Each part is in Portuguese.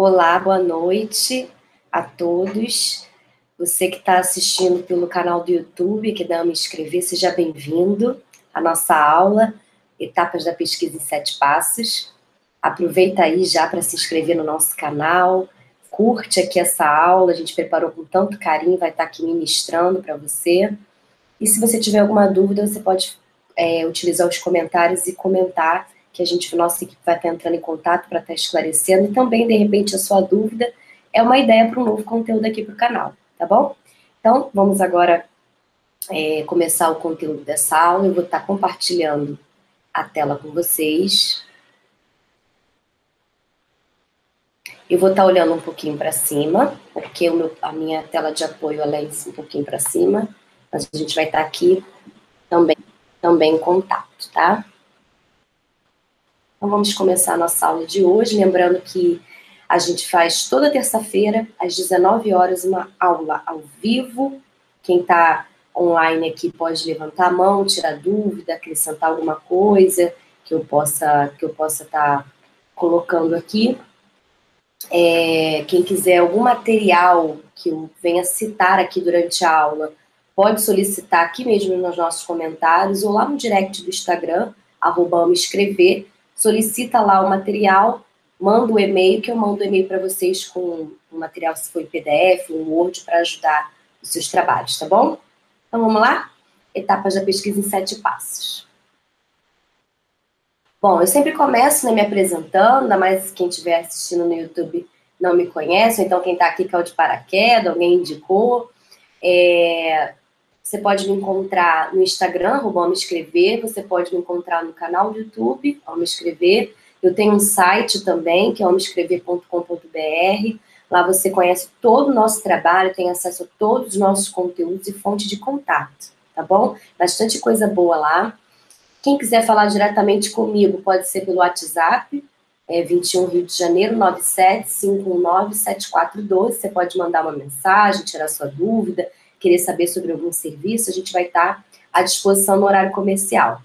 Olá, boa noite a todos. Você que está assistindo pelo canal do YouTube, que dá me inscrever, seja bem-vindo à nossa aula Etapas da Pesquisa em Sete Passos. Aproveita aí já para se inscrever no nosso canal, curte aqui essa aula, a gente preparou com tanto carinho, vai estar tá aqui ministrando para você. E se você tiver alguma dúvida, você pode é, utilizar os comentários e comentar que a gente, nossa equipe vai estar entrando em contato para estar esclarecendo, e também, de repente, a sua dúvida é uma ideia para um novo conteúdo aqui para o canal, tá bom? Então, vamos agora é, começar o conteúdo dessa aula, eu vou estar compartilhando a tela com vocês. Eu vou estar olhando um pouquinho para cima, porque meu, a minha tela de apoio ela é um pouquinho para cima, mas a gente vai estar aqui também, também em contato, tá? Então vamos começar a nossa aula de hoje, lembrando que a gente faz toda terça-feira, às 19 horas, uma aula ao vivo. Quem está online aqui pode levantar a mão, tirar dúvida, acrescentar alguma coisa que eu possa que eu possa estar tá colocando aqui. É, quem quiser algum material que eu venha citar aqui durante a aula, pode solicitar aqui mesmo nos nossos comentários ou lá no direct do Instagram, arroba me escrever, solicita lá o material, manda o um e-mail, que eu mando o um e-mail para vocês com o material, se for em PDF, um Word, para ajudar os seus trabalhos, tá bom? Então vamos lá? Etapas da pesquisa em sete passos. Bom, eu sempre começo né, me apresentando, ainda mais quem estiver assistindo no YouTube não me conhece, então quem está aqui caiu de paraquedas, alguém indicou. É, você pode me encontrar no Instagram, arroba me escrever, você pode me encontrar no canal do YouTube, ao me escrever. Eu tenho um site também, que é homescrever.com.br. Lá você conhece todo o nosso trabalho, tem acesso a todos os nossos conteúdos e fonte de contato, tá bom? Bastante coisa boa lá. Quem quiser falar diretamente comigo, pode ser pelo WhatsApp, é 21 Rio de Janeiro, 975197412. Você pode mandar uma mensagem, tirar sua dúvida, querer saber sobre algum serviço, a gente vai estar à disposição no horário comercial.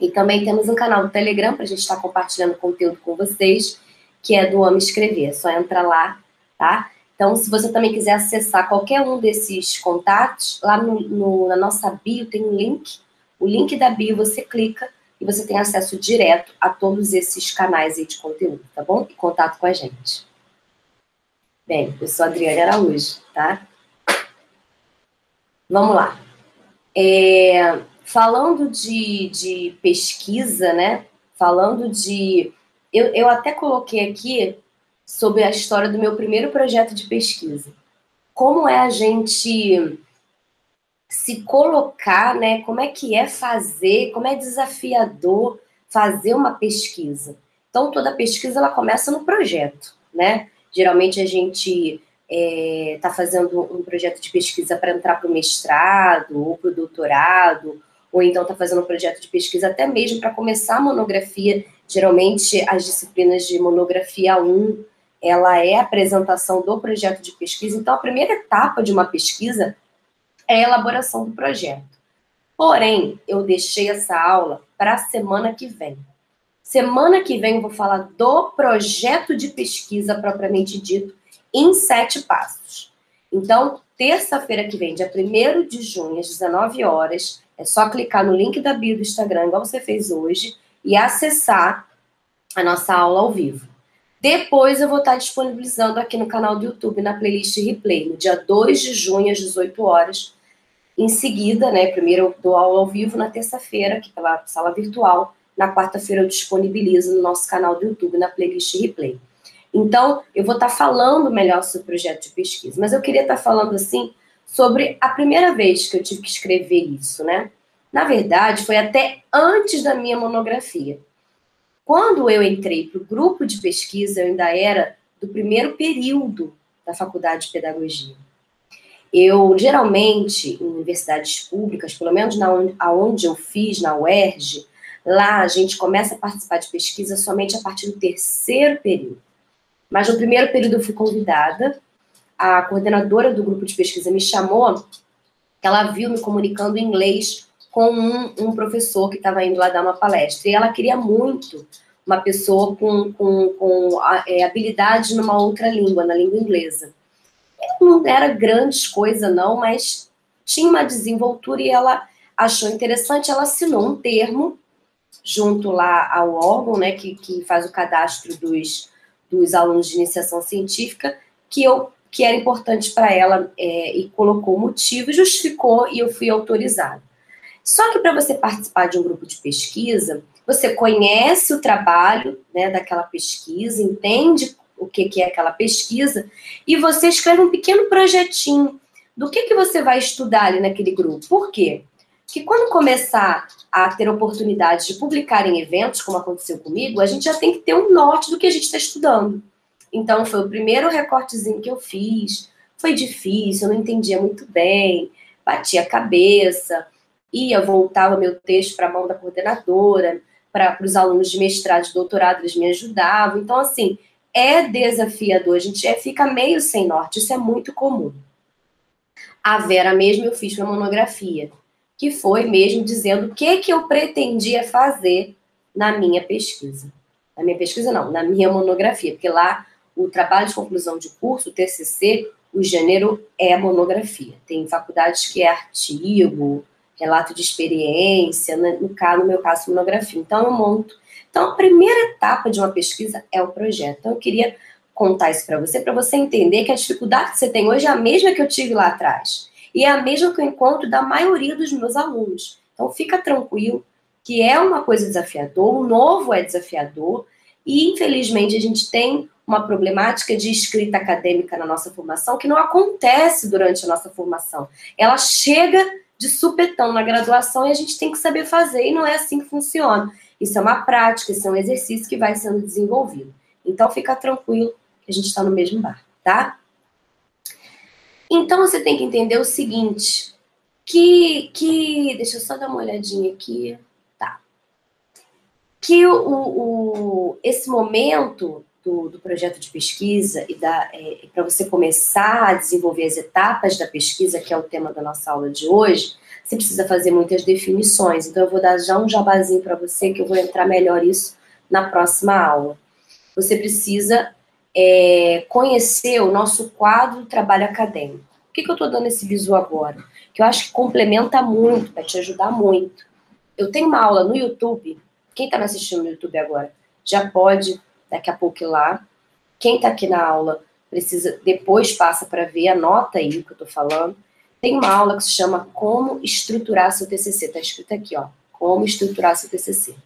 E também temos um canal do Telegram para a gente estar compartilhando conteúdo com vocês, que é do Amo Escrever. É só entrar lá, tá? Então, se você também quiser acessar qualquer um desses contatos, lá no, no, na nossa bio tem um link. O link da bio você clica e você tem acesso direto a todos esses canais de conteúdo, tá bom? E contato com a gente. Bem, eu sou a Adriana Araújo, tá? Vamos lá. É, falando de, de pesquisa, né? Falando de. Eu, eu até coloquei aqui sobre a história do meu primeiro projeto de pesquisa. Como é a gente se colocar, né? Como é que é fazer, como é desafiador fazer uma pesquisa. Então, toda pesquisa ela começa no projeto, né? Geralmente a gente está é, tá fazendo um projeto de pesquisa para entrar para o mestrado ou para o doutorado, ou então está fazendo um projeto de pesquisa até mesmo para começar a monografia. Geralmente, as disciplinas de monografia 1, ela é a apresentação do projeto de pesquisa. Então, a primeira etapa de uma pesquisa é a elaboração do projeto. Porém, eu deixei essa aula para a semana que vem. Semana que vem eu vou falar do projeto de pesquisa propriamente dito, em sete passos. Então, terça-feira que vem, dia 1 de junho, às 19 horas, é só clicar no link da bio do Instagram, igual você fez hoje, e acessar a nossa aula ao vivo. Depois eu vou estar disponibilizando aqui no canal do YouTube, na playlist replay, no dia 2 de junho, às 18 horas. Em seguida, né, primeiro eu dou aula ao vivo na terça-feira, aqui pela sala virtual. Na quarta-feira eu disponibilizo no nosso canal do YouTube, na playlist replay. Então, eu vou estar falando melhor sobre o projeto de pesquisa, mas eu queria estar falando assim sobre a primeira vez que eu tive que escrever isso, né? Na verdade, foi até antes da minha monografia. Quando eu entrei para o grupo de pesquisa, eu ainda era do primeiro período da faculdade de pedagogia. Eu, geralmente, em universidades públicas, pelo menos na onde, eu fiz, na UERJ, lá a gente começa a participar de pesquisa somente a partir do terceiro período. Mas no primeiro período eu fui convidada, a coordenadora do grupo de pesquisa me chamou, ela viu me comunicando em inglês com um, um professor que estava indo lá dar uma palestra, e ela queria muito uma pessoa com, com, com é, habilidade numa outra língua, na língua inglesa. Não era grandes coisa, não, mas tinha uma desenvoltura e ela achou interessante, ela assinou um termo junto lá ao órgão, né, que, que faz o cadastro dos, dos alunos de iniciação científica, que eu que era importante para ela é, e colocou o motivo, justificou e eu fui autorizada. Só que para você participar de um grupo de pesquisa, você conhece o trabalho né, daquela pesquisa, entende o que, que é aquela pesquisa, e você escreve um pequeno projetinho do que, que você vai estudar ali naquele grupo. Por quê? Que quando começar a ter oportunidade de publicar em eventos, como aconteceu comigo, a gente já tem que ter um norte do que a gente está estudando. Então, foi o primeiro recortezinho que eu fiz. Foi difícil, eu não entendia muito bem, batia a cabeça, ia, voltava meu texto para a mão da coordenadora, para os alunos de mestrado e doutorado, eles me ajudavam. Então, assim, é desafiador, a gente é, fica meio sem norte, isso é muito comum. A Vera mesmo eu fiz uma monografia, que foi mesmo dizendo o que, que eu pretendia fazer na minha pesquisa. Na minha pesquisa, não, na minha monografia, porque lá o trabalho de conclusão de curso, o TCC, o gênero é monografia. Tem faculdades que é artigo, relato de experiência, né? no, caso, no meu caso, monografia. Então, eu monto. Então, a primeira etapa de uma pesquisa é o projeto. Então, eu queria contar isso para você, para você entender que a dificuldade que você tem hoje é a mesma que eu tive lá atrás. E é a mesma que eu encontro da maioria dos meus alunos. Então, fica tranquilo que é uma coisa desafiador, o novo é desafiador, e infelizmente a gente tem uma problemática de escrita acadêmica na nossa formação que não acontece durante a nossa formação. Ela chega de supetão na graduação e a gente tem que saber fazer, e não é assim que funciona. Isso é uma prática, isso é um exercício que vai sendo desenvolvido. Então, fica tranquilo que a gente está no mesmo bar, tá? Então, você tem que entender o seguinte, que, que deixa eu só dar uma olhadinha aqui, tá? Que o, o esse momento do, do projeto de pesquisa e é, para você começar a desenvolver as etapas da pesquisa, que é o tema da nossa aula de hoje, você precisa fazer muitas definições. Então, eu vou dar já um jabazinho para você, que eu vou entrar melhor isso na próxima aula. Você precisa é, conhecer o nosso quadro de trabalho acadêmico. Por que, que eu estou dando esse visu agora? Que eu acho que complementa muito, vai te ajudar muito. Eu tenho uma aula no YouTube. Quem está me assistindo no YouTube agora já pode daqui a pouco lá. Quem está aqui na aula precisa, depois passa para ver, anota aí o que eu estou falando. Tem uma aula que se chama Como Estruturar Seu TCC, está escrito aqui, ó, Como Estruturar Seu TCC.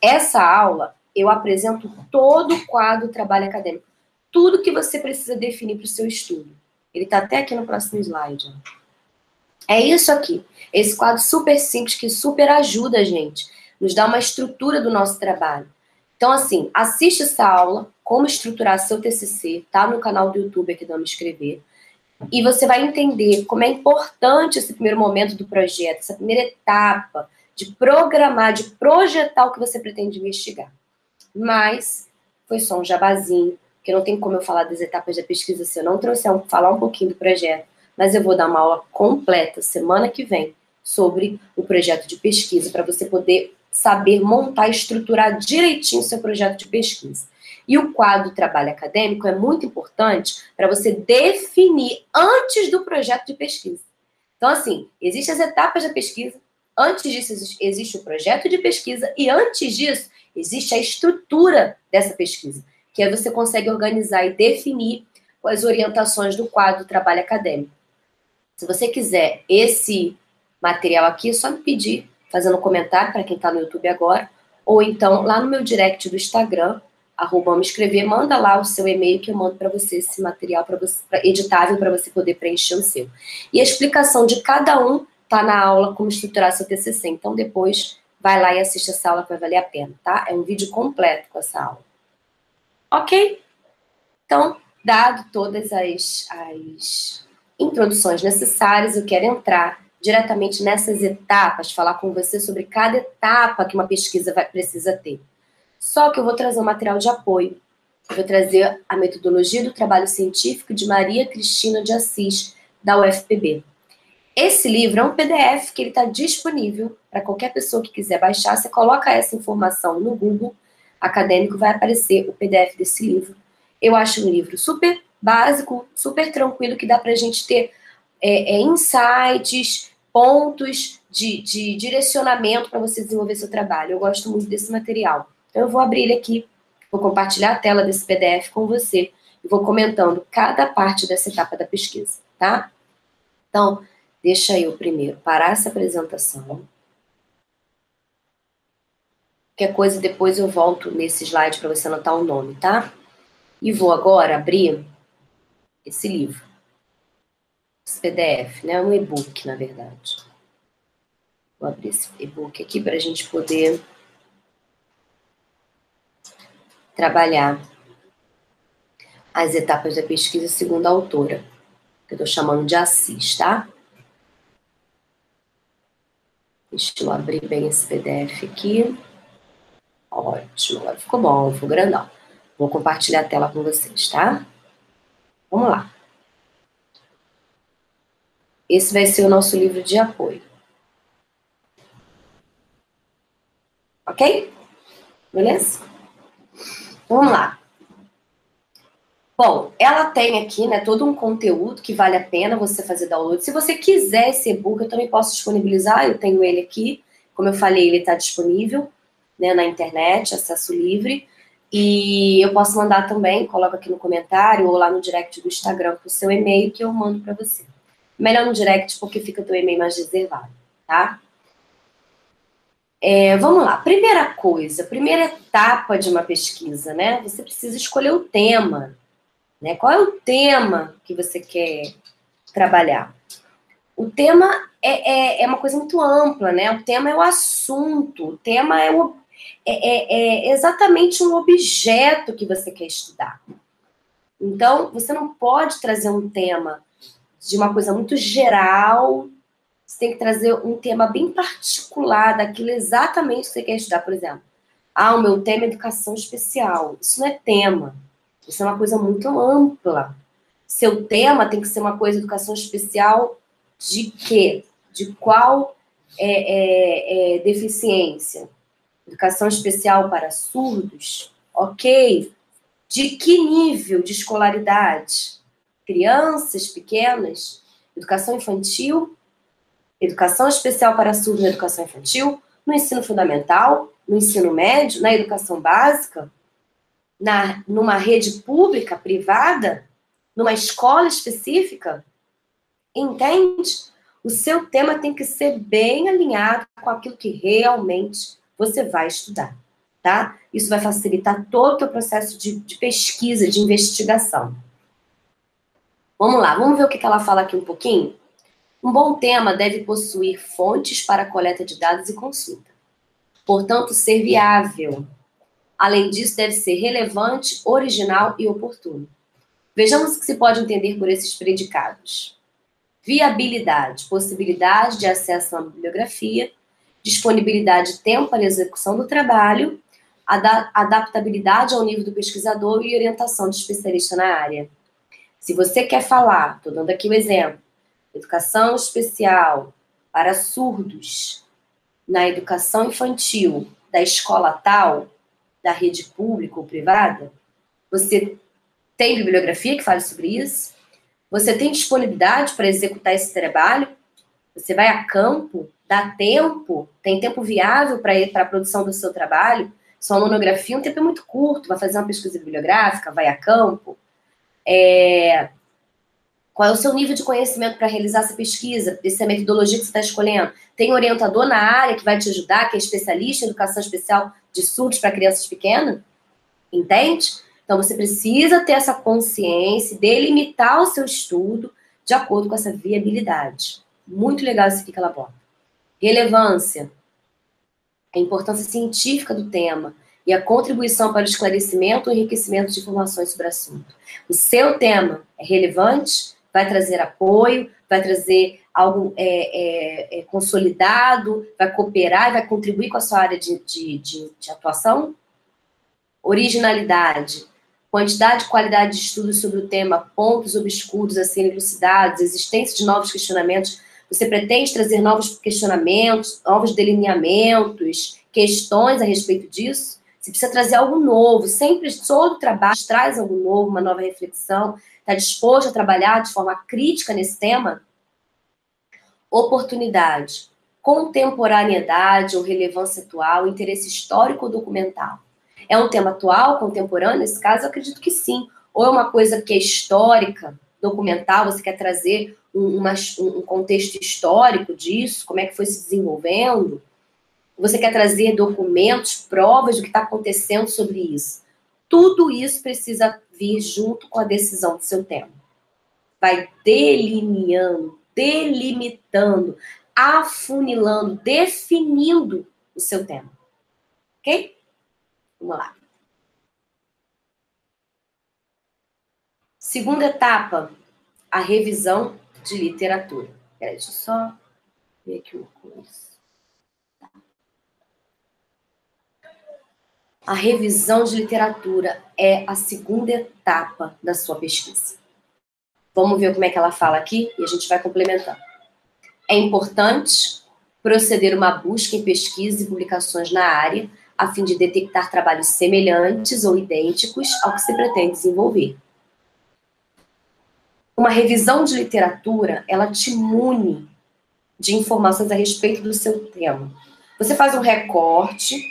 Essa aula, eu apresento todo o quadro do trabalho acadêmico, tudo que você precisa definir para o seu estudo. Ele está até aqui no próximo slide. Ó. É isso aqui, esse quadro super simples que super ajuda a gente, nos dá uma estrutura do nosso trabalho. Então, assim, assiste essa aula, como estruturar seu TCC, tá no canal do YouTube aqui do Amo Escrever. E você vai entender como é importante esse primeiro momento do projeto, essa primeira etapa de programar, de projetar o que você pretende investigar. Mas foi só um jabazinho, que não tem como eu falar das etapas da pesquisa se eu não trouxer um, falar um pouquinho do projeto. Mas eu vou dar uma aula completa semana que vem sobre o projeto de pesquisa para você poder saber montar e estruturar direitinho o seu projeto de pesquisa. E o quadro trabalho acadêmico é muito importante para você definir antes do projeto de pesquisa. Então, assim, existem as etapas da pesquisa, antes disso existe o projeto de pesquisa, e antes disso existe a estrutura dessa pesquisa, que aí você consegue organizar e definir as orientações do quadro trabalho acadêmico. Se você quiser esse material aqui, é só me pedir fazendo um comentário para quem está no YouTube agora, ou então lá no meu direct do Instagram, arroba me escrever, manda lá o seu e-mail que eu mando para você esse material para você pra, editável para você poder preencher o seu. E a explicação de cada um tá na aula como estruturar seu TCC. Então depois vai lá e assiste essa aula que vai valer a pena, tá? É um vídeo completo com essa aula. Ok? Então, dado todas as, as introduções necessárias, eu quero entrar diretamente nessas etapas, falar com você sobre cada etapa que uma pesquisa vai, precisa ter. Só que eu vou trazer um material de apoio. Eu vou trazer a metodologia do trabalho científico de Maria Cristina de Assis, da UFPB. Esse livro é um PDF que ele está disponível para qualquer pessoa que quiser baixar. Você coloca essa informação no Google, acadêmico, vai aparecer o PDF desse livro. Eu acho um livro super básico, super tranquilo, que dá para a gente ter é, é, insights, pontos de, de direcionamento para você desenvolver seu trabalho. Eu gosto muito desse material. Então, eu vou abrir ele aqui, vou compartilhar a tela desse PDF com você e vou comentando cada parte dessa etapa da pesquisa, tá? Então, deixa eu primeiro parar essa apresentação. Qualquer coisa, depois eu volto nesse slide para você anotar o nome, tá? E vou agora abrir esse livro. Esse PDF, né? Um e-book, na verdade. Vou abrir esse e-book aqui para a gente poder trabalhar as etapas da pesquisa segundo a autora, que eu estou chamando de Assis, tá? Deixa eu abrir bem esse PDF aqui. Ótimo, agora ficou bom, ficou grandão. Vou compartilhar a tela com vocês, tá? Vamos lá. Esse vai ser o nosso livro de apoio. Ok? Beleza? Vamos lá. Bom, ela tem aqui, né, todo um conteúdo que vale a pena você fazer download. Se você quiser esse e-book, eu também posso disponibilizar, eu tenho ele aqui. Como eu falei, ele está disponível né, na internet, acesso livre. E eu posso mandar também, coloca aqui no comentário ou lá no direct do Instagram com o seu e-mail que eu mando para você. Melhor no direct porque fica teu e-mail mais reservado, tá? É, vamos lá. Primeira coisa, primeira etapa de uma pesquisa, né? Você precisa escolher o tema. Né? Qual é o tema que você quer trabalhar? O tema é, é, é, uma coisa muito ampla, né? O tema é o assunto, o tema é, o, é, é, é exatamente um objeto que você quer estudar. Então, você não pode trazer um tema de uma coisa muito geral, você tem que trazer um tema bem particular daquilo exatamente que você quer estudar. Por exemplo, ah, o meu tema é educação especial. Isso não é tema. Isso é uma coisa muito ampla. Seu tema tem que ser uma coisa educação especial de quê? De qual é, é, é, deficiência? Educação especial para surdos? Ok. De que nível de escolaridade? Crianças pequenas? Educação infantil? Educação especial para surdos na educação infantil? No ensino fundamental? No ensino médio? Na educação básica? na, numa rede pública, privada, numa escola específica, entende? O seu tema tem que ser bem alinhado com aquilo que realmente você vai estudar, tá? Isso vai facilitar todo o processo de, de pesquisa, de investigação. Vamos lá, vamos ver o que ela fala aqui um pouquinho? Um bom tema deve possuir fontes para coleta de dados e consulta. Portanto, ser viável, Além disso, deve ser relevante, original e oportuno. Vejamos o que se pode entender por esses predicados. Viabilidade, possibilidade de acesso uma bibliografia, disponibilidade de tempo para execução do trabalho, adaptabilidade ao nível do pesquisador e orientação de especialista na área. Se você quer falar, estou dando aqui o um exemplo, educação especial para surdos na educação infantil da escola tal, da rede pública ou privada, você tem bibliografia que fale sobre isso, você tem disponibilidade para executar esse trabalho, você vai a campo, dá tempo, tem tempo viável para ir para a produção do seu trabalho, sua monografia, um tempo é muito curto, vai fazer uma pesquisa bibliográfica, vai a campo. É, qual é o seu nível de conhecimento para realizar essa pesquisa, essa metodologia que você está escolhendo? Tem orientador na área que vai te ajudar, que é especialista em educação especial de surdos para crianças pequenas? Entende? Então você precisa ter essa consciência, delimitar o seu estudo de acordo com essa viabilidade. Muito legal que ela bota. Relevância. A importância científica do tema e a contribuição para o esclarecimento e enriquecimento de informações sobre o assunto. O seu tema é relevante, vai trazer apoio, vai trazer algo é, é, é, consolidado, vai cooperar e vai contribuir com a sua área de, de, de, de atuação? Originalidade, quantidade e qualidade de estudos sobre o tema, pontos obscuros a serem elucidados, existência de novos questionamentos. Você pretende trazer novos questionamentos, novos delineamentos, questões a respeito disso? Você precisa trazer algo novo. Sempre, todo trabalho traz algo novo, uma nova reflexão. Está disposto a trabalhar de forma crítica nesse tema? Oportunidade, contemporaneidade ou relevância atual, interesse histórico ou documental. É um tema atual, contemporâneo? Nesse caso, eu acredito que sim. Ou é uma coisa que é histórica, documental, você quer trazer um, uma, um contexto histórico disso, como é que foi se desenvolvendo. Você quer trazer documentos, provas do que está acontecendo sobre isso. Tudo isso precisa vir junto com a decisão do seu tema. Vai delineando, delimitando, afunilando, definindo o seu tema. Ok? Vamos lá. Segunda etapa, a revisão de literatura. Peraí, deixa eu só ver aqui uma coisa. A revisão de literatura é a segunda etapa da sua pesquisa. Vamos ver como é que ela fala aqui e a gente vai complementando. É importante proceder uma busca em pesquisa e publicações na área, a fim de detectar trabalhos semelhantes ou idênticos ao que se pretende desenvolver. Uma revisão de literatura, ela te mune de informações a respeito do seu tema. Você faz um recorte,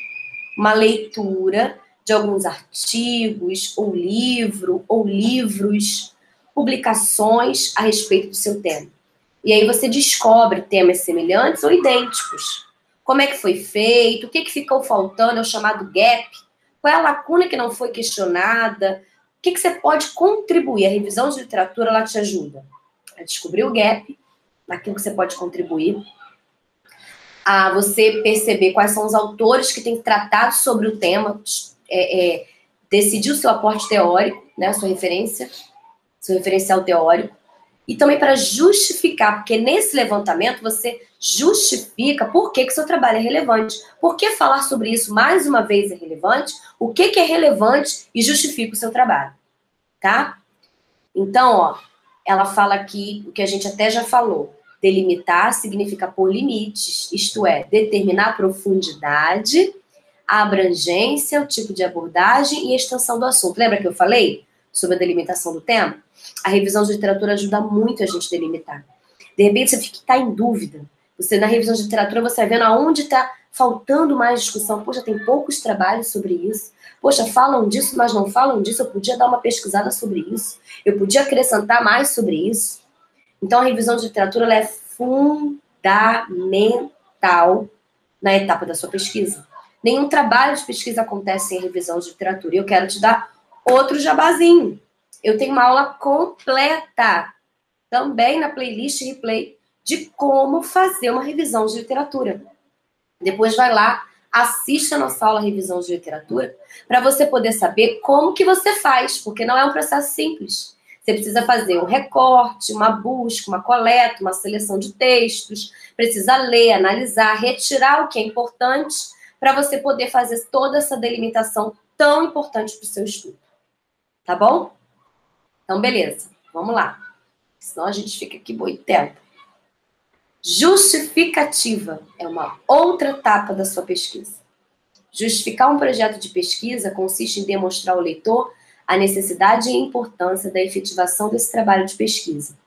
uma leitura de alguns artigos, ou livro, ou livros, publicações a respeito do seu tema. E aí você descobre temas semelhantes ou idênticos. Como é que foi feito, o que, que ficou faltando, é o chamado gap, qual é a lacuna que não foi questionada, o que, que você pode contribuir. A revisão de literatura, ela te ajuda a descobrir o gap, naquilo que você pode contribuir, a você perceber quais são os autores que têm tratado sobre o tema, é, é, decidir o seu aporte teórico, né, a sua referência, seu referencial teórico, e também para justificar, porque nesse levantamento você justifica por que, que seu trabalho é relevante. Por que falar sobre isso mais uma vez é relevante? O que, que é relevante e justifica o seu trabalho, tá? Então, ó, ela fala aqui o que a gente até já falou. Delimitar significa pôr limites, isto é, determinar a profundidade, a abrangência, o tipo de abordagem e a extensão do assunto. Lembra que eu falei sobre a delimitação do tema? A revisão de literatura ajuda muito a gente a delimitar. De repente você fica tá em dúvida. Você na revisão de literatura você vai vendo aonde está faltando mais discussão. Poxa, tem poucos trabalhos sobre isso. Poxa, falam disso, mas não falam disso. Eu podia dar uma pesquisada sobre isso. Eu podia acrescentar mais sobre isso. Então a revisão de literatura é fundamental na etapa da sua pesquisa. Nenhum trabalho de pesquisa acontece sem revisão de literatura. E eu quero te dar outro jabazinho eu tenho uma aula completa também na playlist replay de como fazer uma revisão de literatura. Depois vai lá, assista a nossa aula revisão de literatura para você poder saber como que você faz, porque não é um processo simples. Você precisa fazer um recorte, uma busca, uma coleta, uma seleção de textos, precisa ler, analisar, retirar o que é importante para você poder fazer toda essa delimitação tão importante para o seu estudo. Tá bom? Então, beleza, vamos lá. Senão a gente fica aqui muito tempo. Justificativa é uma outra etapa da sua pesquisa. Justificar um projeto de pesquisa consiste em demonstrar ao leitor a necessidade e importância da efetivação desse trabalho de pesquisa.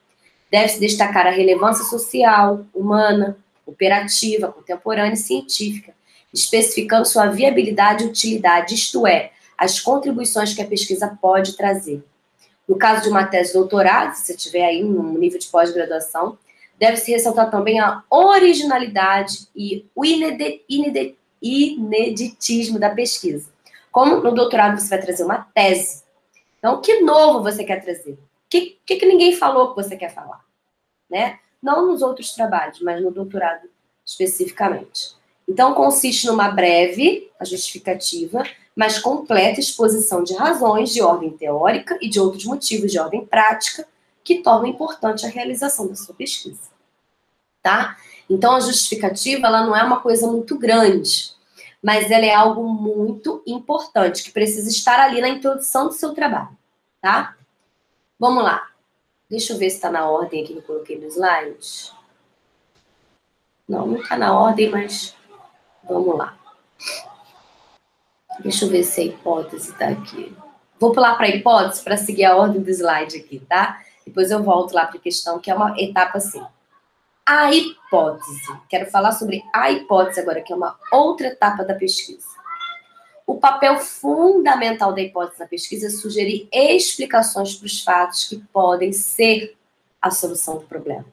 Deve-se destacar a relevância social, humana, operativa, contemporânea e científica, especificando sua viabilidade e utilidade, isto é, as contribuições que a pesquisa pode trazer. No caso de uma tese de doutorado, se você tiver aí um nível de pós-graduação, deve-se ressaltar também a originalidade e o ineditismo da pesquisa. Como no doutorado você vai trazer uma tese. Então, que novo você quer trazer? O que, que, que ninguém falou que você quer falar? Né? Não nos outros trabalhos, mas no doutorado especificamente. Então, consiste numa breve, a justificativa, mas completa exposição de razões de ordem teórica e de outros motivos de ordem prática que tornam importante a realização da sua pesquisa. Tá? Então, a justificativa ela não é uma coisa muito grande, mas ela é algo muito importante, que precisa estar ali na introdução do seu trabalho. Tá? Vamos lá. Deixa eu ver se está na ordem aqui que eu coloquei no slide. Não, não está na ordem, mas vamos lá. Deixa eu ver se a hipótese está aqui. Vou pular para a hipótese para seguir a ordem do slide aqui, tá? Depois eu volto lá para a questão, que é uma etapa assim. A hipótese. Quero falar sobre a hipótese agora, que é uma outra etapa da pesquisa. O papel fundamental da hipótese na pesquisa é sugerir explicações para os fatos que podem ser a solução do problema.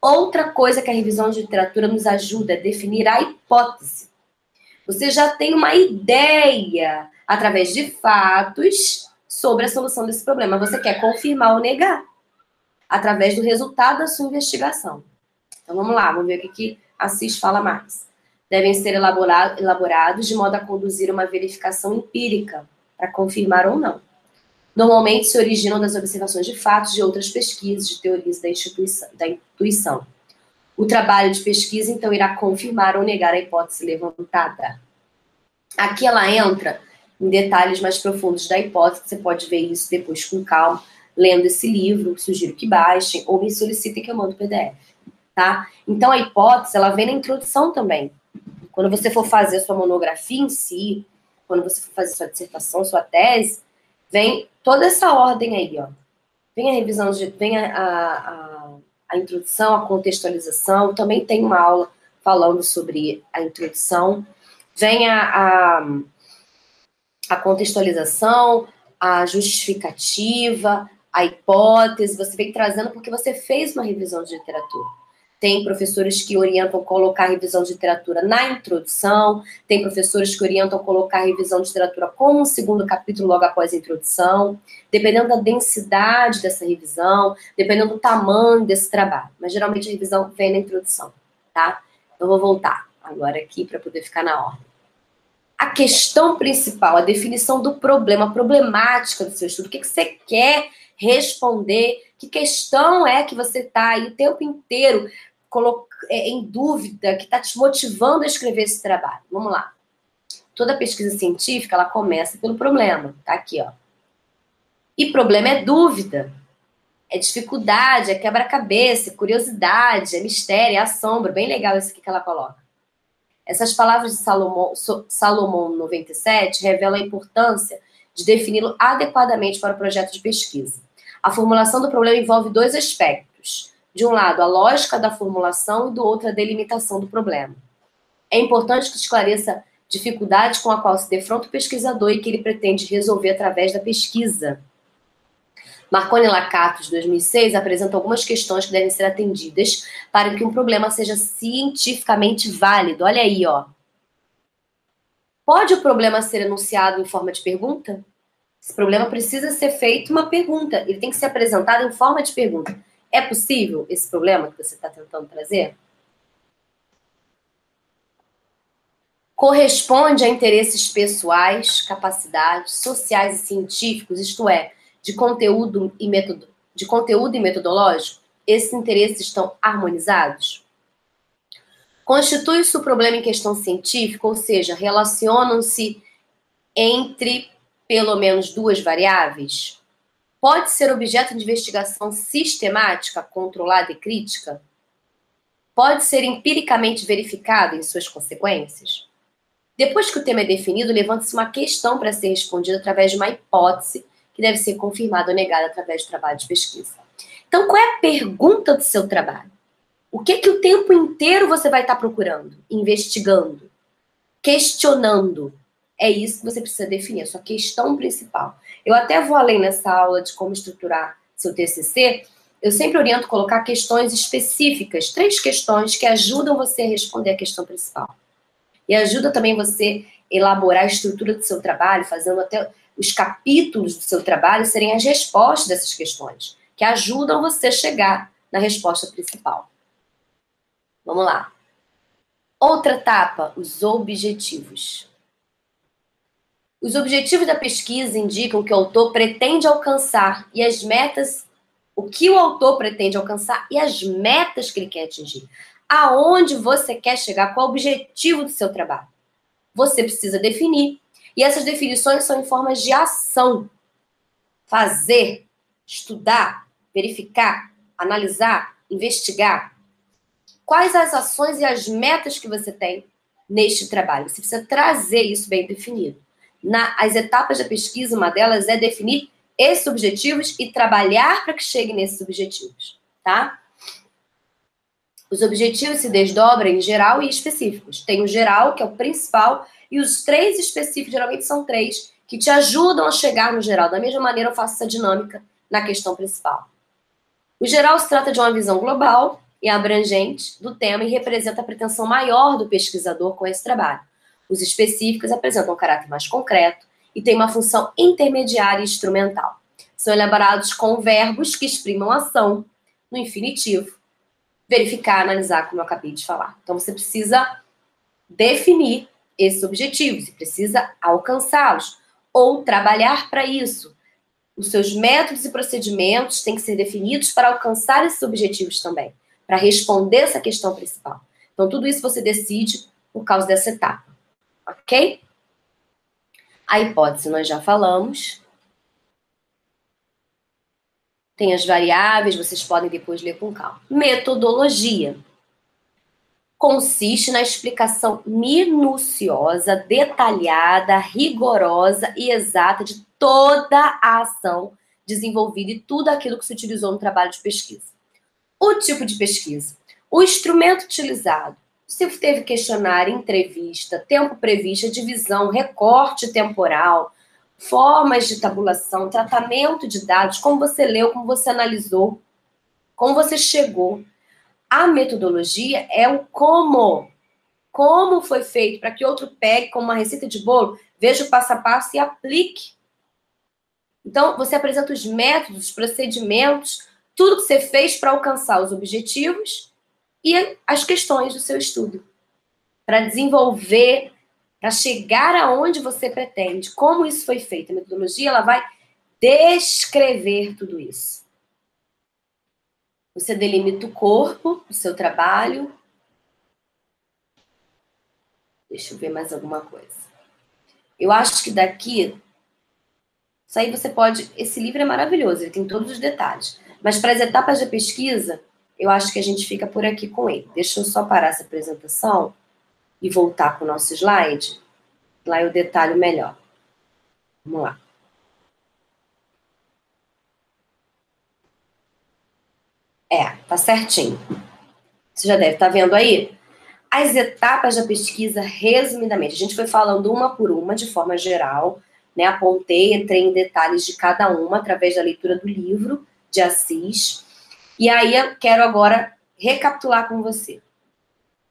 Outra coisa que a revisão de literatura nos ajuda é definir a hipótese. Você já tem uma ideia, através de fatos, sobre a solução desse problema. Você quer confirmar ou negar, através do resultado da sua investigação. Então vamos lá, vamos ver o que, que a CIS fala mais. Devem ser elaborados de modo a conduzir uma verificação empírica, para confirmar ou não. Normalmente se originam das observações de fatos de outras pesquisas, de teorias da, instituição, da intuição. O trabalho de pesquisa, então, irá confirmar ou negar a hipótese levantada. Aqui ela entra em detalhes mais profundos da hipótese, você pode ver isso depois com calma, lendo esse livro, sugiro que baixem, ou me solicitem que eu mando o PDF tá? Então a hipótese, ela vem na introdução também. Quando você for fazer sua monografia em si, quando você for fazer sua dissertação, sua tese, vem toda essa ordem aí, ó. Vem a revisão, vem a, a, a introdução, a contextualização, também tem uma aula falando sobre a introdução, vem a, a, a contextualização, a justificativa, a hipótese, você vem trazendo porque você fez uma revisão de literatura. Tem professores que orientam colocar revisão de literatura na introdução, tem professores que orientam colocar revisão de literatura como um segundo capítulo logo após a introdução, dependendo da densidade dessa revisão, dependendo do tamanho desse trabalho. Mas geralmente a revisão vem na introdução, tá? Então vou voltar agora aqui para poder ficar na ordem. A questão principal, a definição do problema, a problemática do seu estudo, o que, que você quer responder, que questão é que você está aí o tempo inteiro em dúvida, que está te motivando a escrever esse trabalho. Vamos lá. Toda pesquisa científica, ela começa pelo problema. Tá aqui, ó. E problema é dúvida. É dificuldade, é quebra-cabeça, é curiosidade, é mistério, é assombro. Bem legal isso aqui que ela coloca. Essas palavras de Salomão, Salomão 97 revelam a importância de defini-lo adequadamente para o projeto de pesquisa. A formulação do problema envolve dois aspectos de um lado, a lógica da formulação e do outro, a delimitação do problema. É importante que esclareça dificuldade com a qual se defronta o pesquisador e que ele pretende resolver através da pesquisa. Marconi Lacato, de 2006, apresenta algumas questões que devem ser atendidas para que um problema seja cientificamente válido. Olha aí, ó. Pode o problema ser enunciado em forma de pergunta? Esse problema precisa ser feito uma pergunta. Ele tem que ser apresentado em forma de pergunta. É possível esse problema que você está tentando trazer? Corresponde a interesses pessoais, capacidades sociais e científicos, isto é, de conteúdo e, metodo, de conteúdo e metodológico? Esses interesses estão harmonizados? Constitui-se o problema em questão científica, ou seja, relacionam-se entre pelo menos duas variáveis? Pode ser objeto de investigação sistemática, controlada e crítica? Pode ser empiricamente verificado em suas consequências? Depois que o tema é definido, levanta-se uma questão para ser respondida através de uma hipótese que deve ser confirmada ou negada através do trabalho de pesquisa. Então, qual é a pergunta do seu trabalho? O que que o tempo inteiro você vai estar procurando, investigando, questionando? É isso que você precisa definir, a sua questão principal. Eu até vou além nessa aula de como estruturar seu TCC. Eu sempre oriento colocar questões específicas, três questões que ajudam você a responder a questão principal. E ajuda também você a elaborar a estrutura do seu trabalho, fazendo até os capítulos do seu trabalho serem as respostas dessas questões, que ajudam você a chegar na resposta principal. Vamos lá. Outra etapa, os objetivos. Os objetivos da pesquisa indicam que o autor pretende alcançar e as metas, o que o autor pretende alcançar e as metas que ele quer atingir. Aonde você quer chegar, qual o objetivo do seu trabalho? Você precisa definir. E essas definições são em formas de ação. Fazer, estudar, verificar, analisar, investigar. Quais as ações e as metas que você tem neste trabalho? Você precisa trazer isso bem definido. Na, as etapas da pesquisa, uma delas é definir esses objetivos e trabalhar para que chegue nesses objetivos, tá? Os objetivos se desdobram em geral e específicos. Tem o geral, que é o principal, e os três específicos, geralmente são três, que te ajudam a chegar no geral. Da mesma maneira, eu faço essa dinâmica na questão principal. O geral se trata de uma visão global e abrangente do tema e representa a pretensão maior do pesquisador com esse trabalho. Os específicos apresentam um caráter mais concreto e têm uma função intermediária e instrumental. São elaborados com verbos que exprimam ação no infinitivo. Verificar, analisar, como eu acabei de falar. Então, você precisa definir esses objetivos, você precisa alcançá-los ou trabalhar para isso. Os seus métodos e procedimentos têm que ser definidos para alcançar esses objetivos também, para responder essa questão principal. Então, tudo isso você decide por causa dessa etapa, ok? A hipótese nós já falamos. Tem as variáveis, vocês podem depois ler com calma. Metodologia consiste na explicação minuciosa, detalhada, rigorosa e exata de toda a ação desenvolvida e tudo aquilo que se utilizou no trabalho de pesquisa. O tipo de pesquisa, o instrumento utilizado, se teve questionário, entrevista, tempo previsto, divisão, recorte temporal, formas de tabulação, tratamento de dados, como você leu, como você analisou, como você chegou a metodologia é o como. Como foi feito para que outro pegue como uma receita de bolo, veja o passo a passo e aplique. Então, você apresenta os métodos, os procedimentos, tudo que você fez para alcançar os objetivos e as questões do seu estudo. Para desenvolver, para chegar aonde você pretende. Como isso foi feito. A metodologia ela vai descrever tudo isso. Você delimita o corpo, o seu trabalho. Deixa eu ver mais alguma coisa. Eu acho que daqui. Isso aí você pode. Esse livro é maravilhoso, ele tem todos os detalhes. Mas para as etapas da pesquisa, eu acho que a gente fica por aqui com ele. Deixa eu só parar essa apresentação e voltar com o nosso slide. Lá eu detalho melhor. Vamos lá. É, tá certinho. Você já deve estar tá vendo aí? As etapas da pesquisa, resumidamente, a gente foi falando uma por uma, de forma geral, né? Apontei, entrei em detalhes de cada uma através da leitura do livro de Assis. E aí eu quero agora recapitular com você.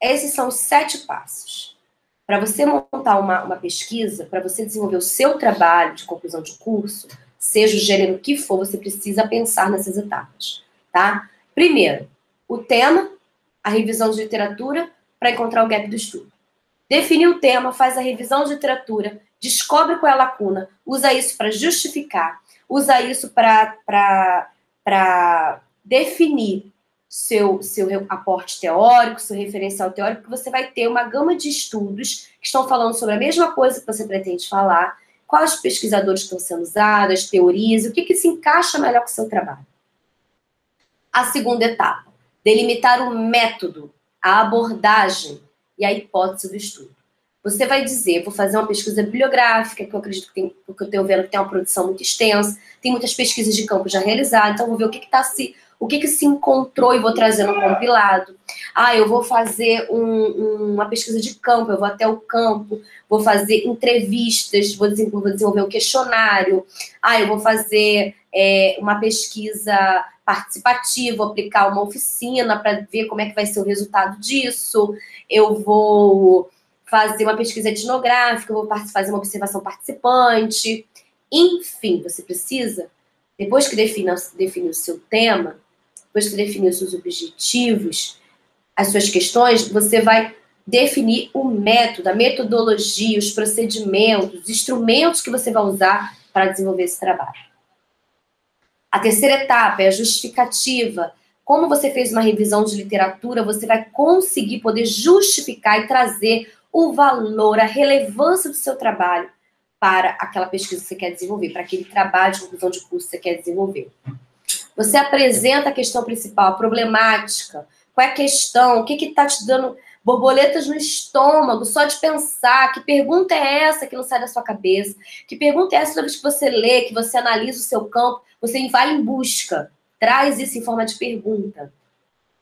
Esses são os sete passos. Para você montar uma, uma pesquisa, para você desenvolver o seu trabalho de conclusão de curso, seja o gênero que for, você precisa pensar nessas etapas, tá? Primeiro, o tema, a revisão de literatura para encontrar o gap do estudo. Definir o tema, faz a revisão de literatura, descobre qual é a lacuna, usa isso para justificar, usa isso para definir seu, seu aporte teórico, seu referencial teórico, você vai ter uma gama de estudos que estão falando sobre a mesma coisa que você pretende falar, quais pesquisadores estão sendo usados, teorias, o que, que se encaixa melhor com o seu trabalho. A segunda etapa, delimitar o método, a abordagem e a hipótese do estudo. Você vai dizer, vou fazer uma pesquisa bibliográfica, que eu acredito que tem, porque eu tenho vendo que tem uma produção muito extensa, tem muitas pesquisas de campo já realizadas, então vou ver o que está se o que, que se encontrou e vou trazer no compilado. Ah, eu vou fazer um, um, uma pesquisa de campo, eu vou até o campo, vou fazer entrevistas, vou desenvolver, um questionário. Ah, eu vou fazer é, uma pesquisa participativa, aplicar uma oficina para ver como é que vai ser o resultado disso. Eu vou fazer uma pesquisa etnográfica, eu vou fazer uma observação participante. Enfim, você precisa, depois que define, define o seu tema, definir os seus objetivos, as suas questões, você vai definir o método, a metodologia, os procedimentos, os instrumentos que você vai usar para desenvolver esse trabalho. A terceira etapa é a justificativa. Como você fez uma revisão de literatura, você vai conseguir poder justificar e trazer o valor, a relevância do seu trabalho para aquela pesquisa que você quer desenvolver, para aquele trabalho de conclusão de curso que você quer desenvolver. Você apresenta a questão principal, a problemática, qual é a questão, o que está te dando borboletas no estômago, só de pensar. Que pergunta é essa que não sai da sua cabeça? Que pergunta é essa toda vez que você lê, que você analisa o seu campo, você vai em busca. Traz isso em forma de pergunta.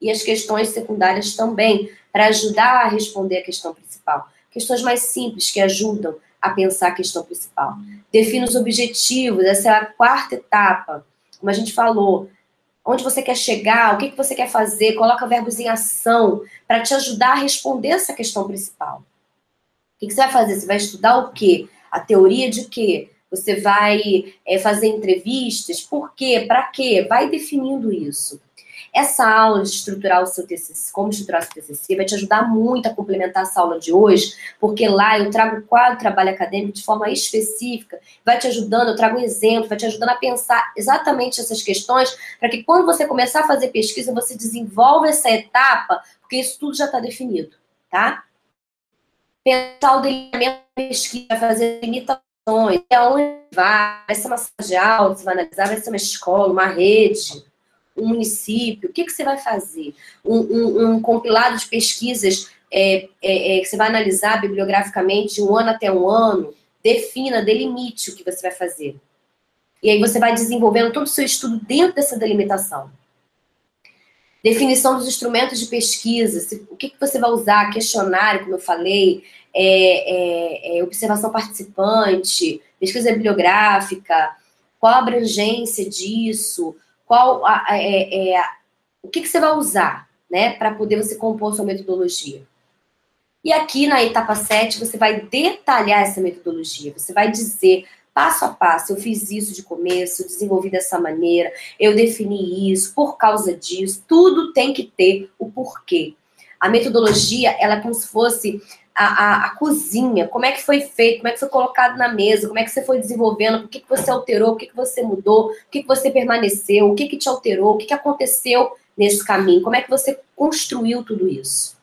E as questões secundárias também, para ajudar a responder a questão principal. Questões mais simples que ajudam a pensar a questão principal. Defina os objetivos, essa é a quarta etapa. Como a gente falou, onde você quer chegar, o que, que você quer fazer, coloca verbos em ação para te ajudar a responder essa questão principal. O que, que você vai fazer? Você vai estudar o quê? A teoria de quê? Você vai é, fazer entrevistas? Por quê? Para quê? Vai definindo isso. Essa aula de estruturar o seu TCC, como estruturar o seu TCC, vai te ajudar muito a complementar essa aula de hoje, porque lá eu trago o quadro trabalho acadêmico de forma específica, vai te ajudando, eu trago um exemplo, vai te ajudando a pensar exatamente essas questões, para que quando você começar a fazer pesquisa, você desenvolva essa etapa, porque isso tudo já está definido, tá? Pensar o delineamento da pesquisa, fazer limitações, aonde vai, vai ser uma sala de aula, você vai analisar, vai ser uma escola, uma rede, um município, o que, que você vai fazer? Um, um, um compilado de pesquisas é, é, é, que você vai analisar bibliograficamente de um ano até um ano, defina, delimite o que você vai fazer. E aí você vai desenvolvendo todo o seu estudo dentro dessa delimitação. Definição dos instrumentos de pesquisa, o que, que você vai usar, questionário, como eu falei, é, é, é observação participante, pesquisa bibliográfica, qual a abrangência disso, qual a, é, é, o que, que você vai usar, né, para poder você compor sua metodologia. E aqui na etapa 7, você vai detalhar essa metodologia, você vai dizer passo a passo, eu fiz isso de começo, desenvolvi dessa maneira, eu defini isso, por causa disso, tudo tem que ter o porquê. A metodologia, ela é como se fosse a, a, a, cozinha, como é que foi feito, como é que foi colocado na mesa, como é que você foi desenvolvendo, o que, que você alterou, o que, que você mudou, o que, que você permaneceu, o que, que te alterou, o que, que aconteceu nesse caminho, como é que você construiu tudo isso,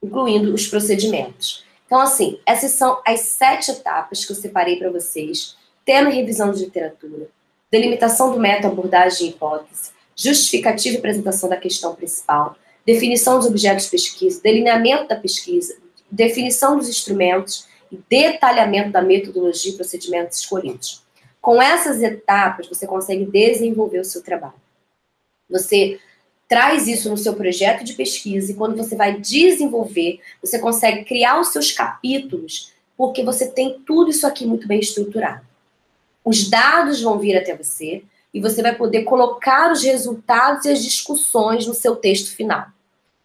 incluindo os procedimentos. Então, assim, essas são as sete etapas que eu separei para vocês: tema e revisão de literatura, delimitação do método, abordagem e hipótese, justificativa e apresentação da questão principal, definição dos objetos de pesquisa, delineamento da pesquisa, definição dos instrumentos e detalhamento da metodologia e procedimentos escolhidos. Com essas etapas, você consegue desenvolver o seu trabalho. Você traz isso no seu projeto de pesquisa e quando você vai desenvolver, você consegue criar os seus capítulos, porque você tem tudo isso aqui muito bem estruturado. Os dados vão vir até você e você vai poder colocar os resultados e as discussões no seu texto final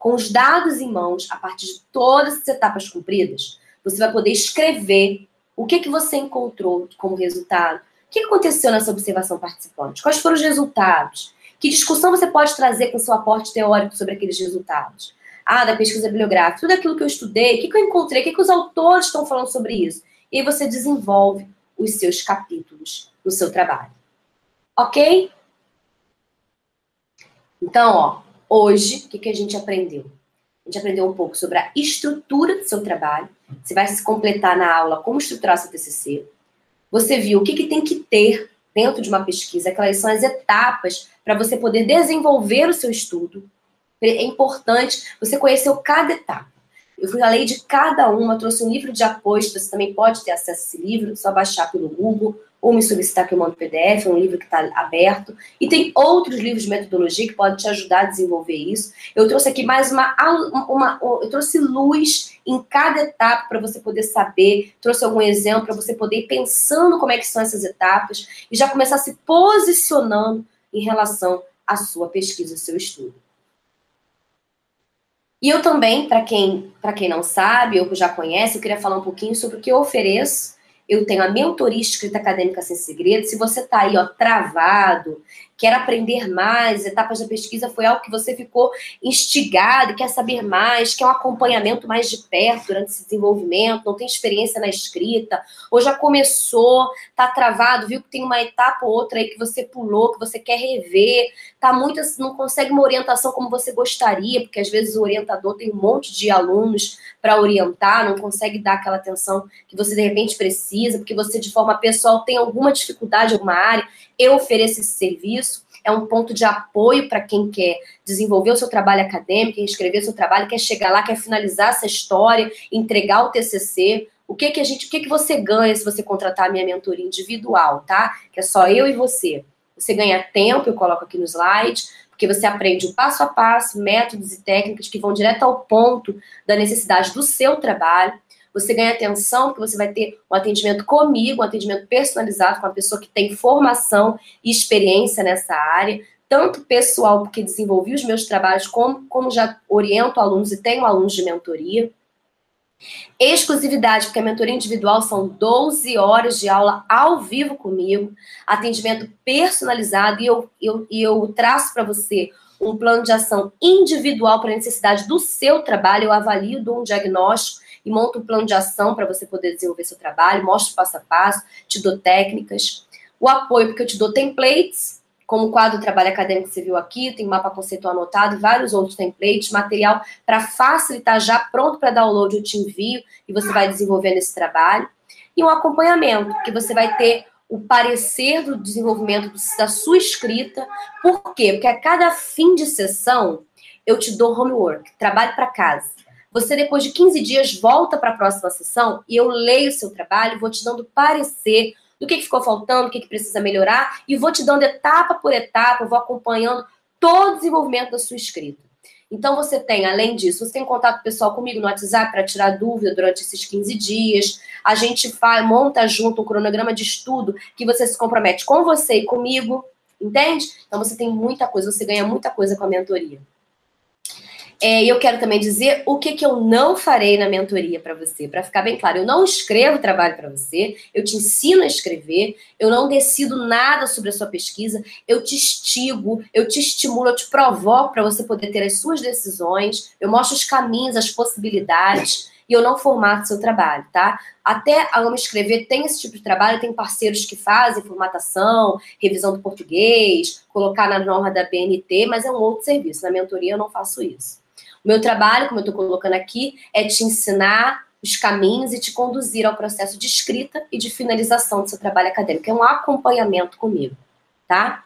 com os dados em mãos, a partir de todas as etapas cumpridas, você vai poder escrever o que, que você encontrou como resultado, o que aconteceu nessa observação participante, quais foram os resultados, que discussão você pode trazer com seu aporte teórico sobre aqueles resultados. Ah, da pesquisa bibliográfica, tudo aquilo que eu estudei, o que, que eu encontrei, o que, que os autores estão falando sobre isso. E aí você desenvolve os seus capítulos no seu trabalho. Ok? Então, ó, Hoje, o que, que a gente aprendeu? A gente aprendeu um pouco sobre a estrutura do seu trabalho. Você vai se completar na aula como estruturar seu TCC. Você viu o que, que tem que ter dentro de uma pesquisa, aquelas são as etapas para você poder desenvolver o seu estudo. É importante você conhecer cada etapa. Eu falei de cada uma, trouxe um livro de apoio, você também pode ter acesso a esse livro, só baixar pelo Google ou me solicitar que eu mando PDF, é um livro que está aberto. E tem outros livros de metodologia que podem te ajudar a desenvolver isso. Eu trouxe aqui mais uma, uma, eu trouxe luz em cada etapa para você poder saber, trouxe algum exemplo para você poder ir pensando como é que são essas etapas e já começar se posicionando em relação à sua pesquisa, ao seu estudo. E eu também, para quem, quem não sabe ou já conhece, eu queria falar um pouquinho sobre o que eu ofereço eu tenho a mentoria escrita acadêmica sem segredo. Se você está aí, ó, travado, quer aprender mais, etapas da pesquisa foi algo que você ficou instigado, quer saber mais, quer um acompanhamento mais de perto durante esse desenvolvimento, não tem experiência na escrita, ou já começou, tá travado, viu que tem uma etapa ou outra aí que você pulou, que você quer rever, tá muito assim, não consegue uma orientação como você gostaria, porque às vezes o orientador tem um monte de alunos para orientar, não consegue dar aquela atenção que você de repente precisa, porque você de forma pessoal tem alguma dificuldade alguma área, eu ofereço esse serviço. É um ponto de apoio para quem quer desenvolver o seu trabalho acadêmico, escrever o seu trabalho, quer chegar lá, quer finalizar essa história, entregar o TCC. O que que a gente, o que que você ganha se você contratar a minha mentoria individual, tá? Que é só eu e você. Você ganha tempo, eu coloco aqui no slide, porque você aprende o passo a passo, métodos e técnicas que vão direto ao ponto da necessidade do seu trabalho. Você ganha atenção, porque você vai ter um atendimento comigo, um atendimento personalizado com uma pessoa que tem formação e experiência nessa área, tanto pessoal, porque desenvolvi os meus trabalhos, como, como já oriento alunos e tenho alunos de mentoria. Exclusividade, porque a mentoria individual são 12 horas de aula ao vivo comigo, atendimento personalizado, e eu, eu, eu traço para você um plano de ação individual para a necessidade do seu trabalho, eu avalio, dou um diagnóstico e monto um plano de ação para você poder desenvolver seu trabalho, mostro passo a passo, te dou técnicas. O apoio, porque eu te dou templates, como o quadro Trabalho Acadêmico que você viu aqui, tem mapa conceitual anotado, vários outros templates, material para facilitar já pronto para download, eu te envio e você vai desenvolvendo esse trabalho. E um acompanhamento, que você vai ter o parecer do desenvolvimento da sua escrita. Por quê? Porque a cada fim de sessão eu te dou homework, trabalho para casa. Você, depois de 15 dias, volta para a próxima sessão e eu leio o seu trabalho, vou te dando parecer do que, que ficou faltando, o que, que precisa melhorar, e vou te dando etapa por etapa, vou acompanhando todo o desenvolvimento da sua escrita. Então, você tem, além disso, você tem contato pessoal comigo no WhatsApp para tirar dúvida durante esses 15 dias. A gente faz, monta junto um cronograma de estudo que você se compromete com você e comigo, entende? Então, você tem muita coisa, você ganha muita coisa com a mentoria. É, eu quero também dizer o que, que eu não farei na mentoria para você, para ficar bem claro. Eu não escrevo trabalho para você, eu te ensino a escrever, eu não decido nada sobre a sua pesquisa, eu te instigo, eu te estimulo, eu te provoco para você poder ter as suas decisões, eu mostro os caminhos, as possibilidades e eu não formato seu trabalho, tá? Até a Amo Escrever tem esse tipo de trabalho, tem parceiros que fazem formatação, revisão do português, colocar na norma da BNT, mas é um outro serviço. Na mentoria eu não faço isso. Meu trabalho, como eu estou colocando aqui, é te ensinar os caminhos e te conduzir ao processo de escrita e de finalização do seu trabalho acadêmico. É um acompanhamento comigo, tá?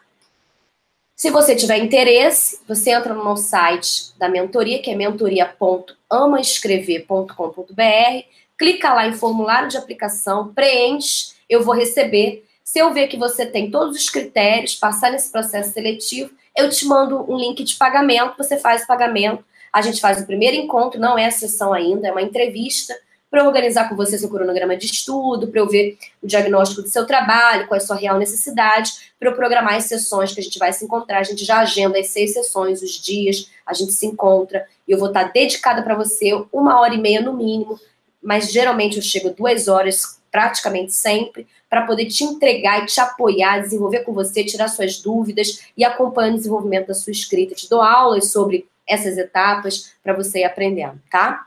Se você tiver interesse, você entra no nosso site da mentoria, que é mentoria.amaescrever.com.br, clica lá em formulário de aplicação, preenche, eu vou receber. Se eu ver que você tem todos os critérios, passar nesse processo seletivo, eu te mando um link de pagamento, você faz o pagamento a gente faz o primeiro encontro, não é a sessão ainda, é uma entrevista para organizar com você seu cronograma de estudo, para eu ver o diagnóstico do seu trabalho, qual é a sua real necessidade, para eu programar as sessões que a gente vai se encontrar. A gente já agenda as seis sessões, os dias, a gente se encontra, e eu vou estar dedicada para você uma hora e meia no mínimo, mas geralmente eu chego duas horas, praticamente sempre, para poder te entregar e te apoiar, desenvolver com você, tirar suas dúvidas e acompanhar o desenvolvimento da sua escrita. te dou aulas sobre essas etapas para você ir aprendendo, tá?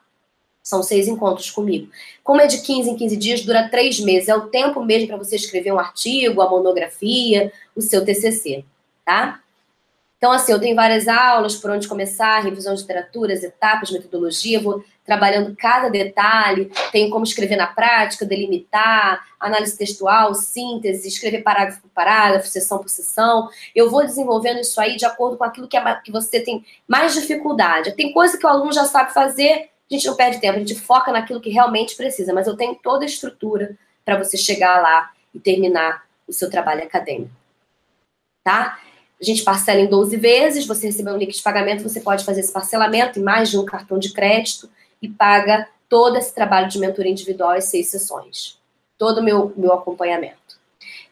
São seis encontros comigo. Como é de 15 em 15 dias, dura três meses. É o tempo mesmo para você escrever um artigo, a monografia, o seu TCC, tá? Então, assim, eu tenho várias aulas por onde começar, revisão de literaturas, etapas, metodologia, vou trabalhando cada detalhe, tenho como escrever na prática, delimitar, análise textual, síntese, escrever parágrafo por parágrafo, sessão por sessão. Eu vou desenvolvendo isso aí de acordo com aquilo que, é, que você tem mais dificuldade. Tem coisa que o aluno já sabe fazer, a gente não perde tempo, a gente foca naquilo que realmente precisa, mas eu tenho toda a estrutura para você chegar lá e terminar o seu trabalho acadêmico. Tá? A gente parcela em 12 vezes, você recebeu um link de pagamento, você pode fazer esse parcelamento em mais de um cartão de crédito e paga todo esse trabalho de mentoria individual e seis sessões. Todo o meu, meu acompanhamento.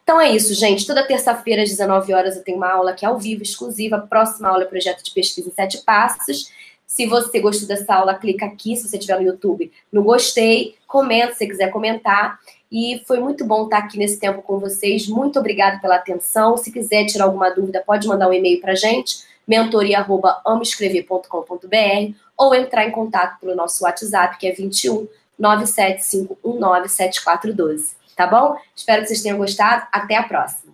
Então é isso, gente. Toda terça-feira, às 19 horas, eu tenho uma aula aqui ao vivo, exclusiva. A próxima aula é projeto de pesquisa em sete passos. Se você gostou dessa aula, clica aqui, se você estiver no YouTube, no gostei, comenta se quiser comentar. E foi muito bom estar aqui nesse tempo com vocês. Muito obrigada pela atenção. Se quiser tirar alguma dúvida, pode mandar um e-mail para a gente, mentoria.amoescrever.com.br ou entrar em contato pelo nosso WhatsApp, que é 21 975197412. Tá bom? Espero que vocês tenham gostado. Até a próxima.